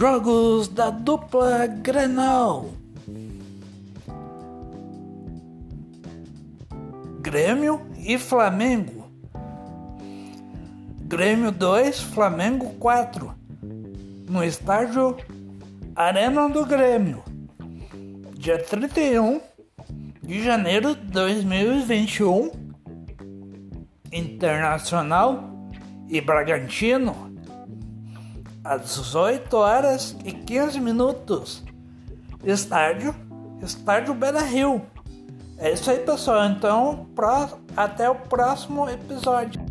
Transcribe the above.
Jogos da dupla Grenal. Grêmio e Flamengo. Grêmio 2, Flamengo 4. No estádio Arena do Grêmio. Dia 31 de janeiro de 2021. Internacional e Bragantino às 18 horas e 15 minutos. Estádio, Estádio Beira Rio. É isso aí, pessoal. Então, até o próximo episódio.